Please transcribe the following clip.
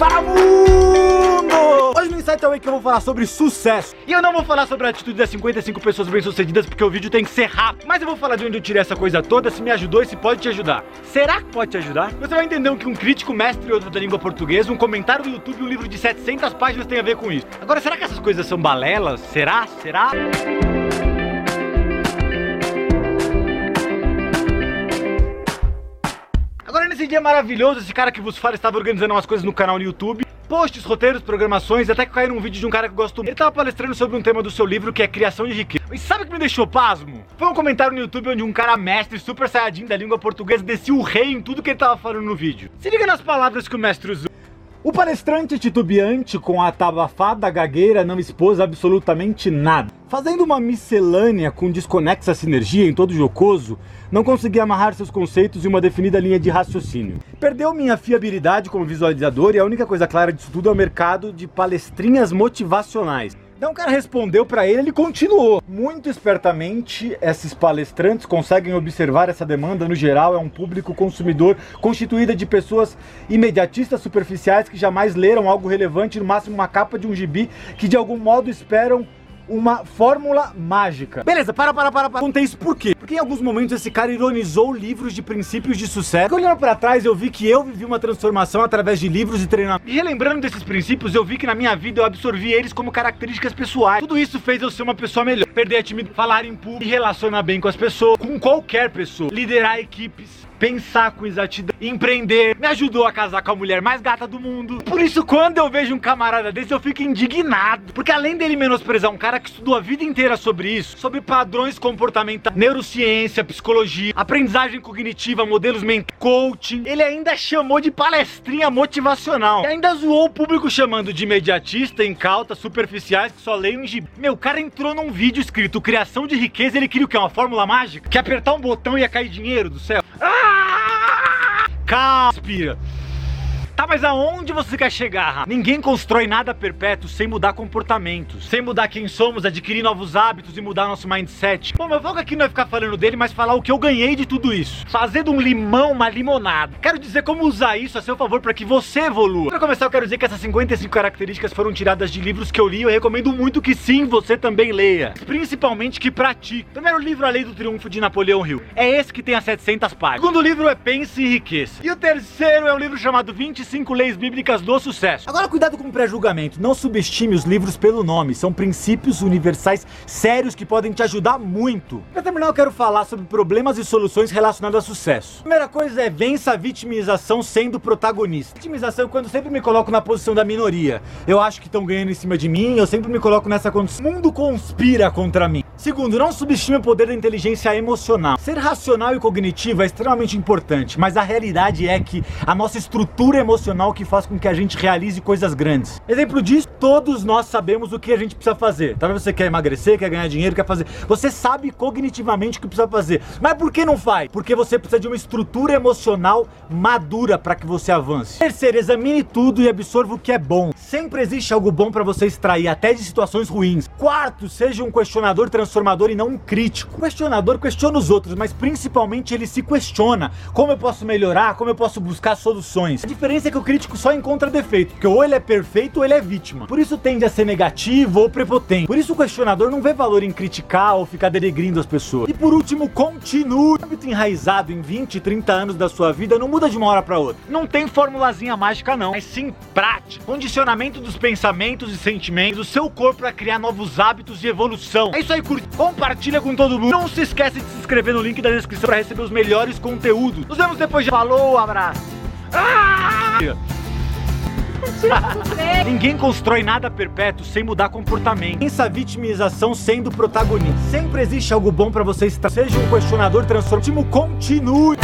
Fala mundo! Hoje no Insight Away que eu vou falar sobre sucesso. E eu não vou falar sobre a atitude das 55 pessoas bem-sucedidas porque o vídeo tem que ser rápido. Mas eu vou falar de onde eu tirei essa coisa toda, se me ajudou e se pode te ajudar. Será que pode te ajudar? Você vai entender o que um crítico mestre outro da língua portuguesa, um comentário do YouTube e um livro de 700 páginas tem a ver com isso. Agora, será que essas coisas são balelas? Será? Será? Nesse dia maravilhoso, esse cara que vos fala estava organizando umas coisas no canal no YouTube. Posts, roteiros, programações, até que caiu num vídeo de um cara que eu gosto muito. Ele tava palestrando sobre um tema do seu livro que é criação de riqueza. E sabe o que me deixou pasmo? Foi um comentário no YouTube onde um cara mestre, super saiyajin da língua portuguesa, descia o rei em tudo que ele tava falando no vídeo. Se liga nas palavras que o mestre usou. O palestrante titubeante com a atabafada gagueira não expôs absolutamente nada. Fazendo uma miscelânea com desconexa sinergia em todo jocoso, não consegui amarrar seus conceitos em uma definida linha de raciocínio. Perdeu minha fiabilidade como visualizador e a única coisa clara disso tudo é o mercado de palestrinhas motivacionais. Então o cara respondeu para ele, ele continuou. Muito espertamente, esses palestrantes conseguem observar essa demanda no geral é um público consumidor constituída de pessoas imediatistas superficiais que jamais leram algo relevante, no máximo uma capa de um gibi que de algum modo esperam uma fórmula mágica. Beleza, para, para, para, para. Contei isso por quê? Porque em alguns momentos esse cara ironizou livros de princípios de sucesso. Olhando para trás, eu vi que eu vivi uma transformação através de livros e treinamento. E relembrando desses princípios, eu vi que na minha vida eu absorvi eles como características pessoais. Tudo isso fez eu ser uma pessoa melhor. Perder a timidez, falar em público, relacionar bem com as pessoas, com qualquer pessoa, liderar equipes pensar com exatidão, empreender, me ajudou a casar com a mulher mais gata do mundo. Por isso, quando eu vejo um camarada desse, eu fico indignado. Porque além dele menosprezar um cara que estudou a vida inteira sobre isso, sobre padrões comportamentais, neurociência, psicologia, aprendizagem cognitiva, modelos mentais, coaching, ele ainda chamou de palestrinha motivacional. E ainda zoou o público chamando de imediatista, incauta, superficiais que só leem um gibi. Meu, o cara entrou num vídeo escrito criação de riqueza, ele queria o quê? Uma fórmula mágica? Que apertar um botão ia cair dinheiro do céu? Ah! Caspira. Tá, mas aonde você quer chegar? Ninguém constrói nada perpétuo sem mudar comportamentos, sem mudar quem somos, adquirir novos hábitos e mudar nosso mindset. Bom, meu foco aqui não é ficar falando dele, mas falar o que eu ganhei de tudo isso. Fazer de um limão uma limonada. Quero dizer como usar isso a seu favor para que você evolua. Para começar, eu quero dizer que essas 55 características foram tiradas de livros que eu li e eu recomendo muito que sim, você também leia. Principalmente que pratique. Primeiro livro, A Lei do Triunfo de Napoleão Hill. É esse que tem as 700 páginas. O segundo livro é Pense e Enriqueça. E o terceiro é um livro chamado 25 cinco leis bíblicas do sucesso. Agora cuidado com o pré-julgamento, não subestime os livros pelo nome, são princípios universais sérios que podem te ajudar muito. Para terminar, eu quero falar sobre problemas e soluções relacionados a sucesso. Primeira coisa é vença a vitimização sendo protagonista. Vitimização é quando eu sempre me coloco na posição da minoria. Eu acho que estão ganhando em cima de mim, eu sempre me coloco nessa condição. O mundo conspira contra mim. Segundo, não subestime o poder da inteligência emocional. Ser racional e cognitivo é extremamente importante, mas a realidade é que a nossa estrutura emocional que faz com que a gente realize coisas grandes. Exemplo disso, todos nós sabemos o que a gente precisa fazer. Talvez você quer emagrecer, quer ganhar dinheiro, quer fazer. Você sabe cognitivamente o que precisa fazer. Mas por que não faz? Porque você precisa de uma estrutura emocional madura para que você avance. Terceiro, examine tudo e absorva o que é bom. Sempre existe algo bom para você extrair, até de situações ruins. Quarto, seja um questionador transformador e não um crítico. O questionador questiona os outros, mas principalmente ele se questiona. Como eu posso melhorar? Como eu posso buscar soluções? A diferença é que o crítico só encontra defeito, porque ou ele é perfeito ou ele é vítima. Por isso tende a ser negativo ou prepotente. Por isso o questionador não vê valor em criticar ou ficar denegrindo as pessoas. E por último, continue. O hábito enraizado em 20, 30 anos da sua vida não muda de uma hora para outra. Não tem formulazinha mágica não, mas sim prática. Condicionamento dos pensamentos e sentimentos, o seu corpo para criar novos hábitos de evolução. É isso aí, compartilha com todo mundo. Não se esquece de se inscrever no link da descrição para receber os melhores conteúdos. Nos vemos depois de... Falou, abraço. Ah! Ninguém constrói nada perpétuo sem mudar comportamento. Pensa a vitimização sendo protagonista. Sempre existe algo bom para você estar. Seja um questionador transformativo, continue.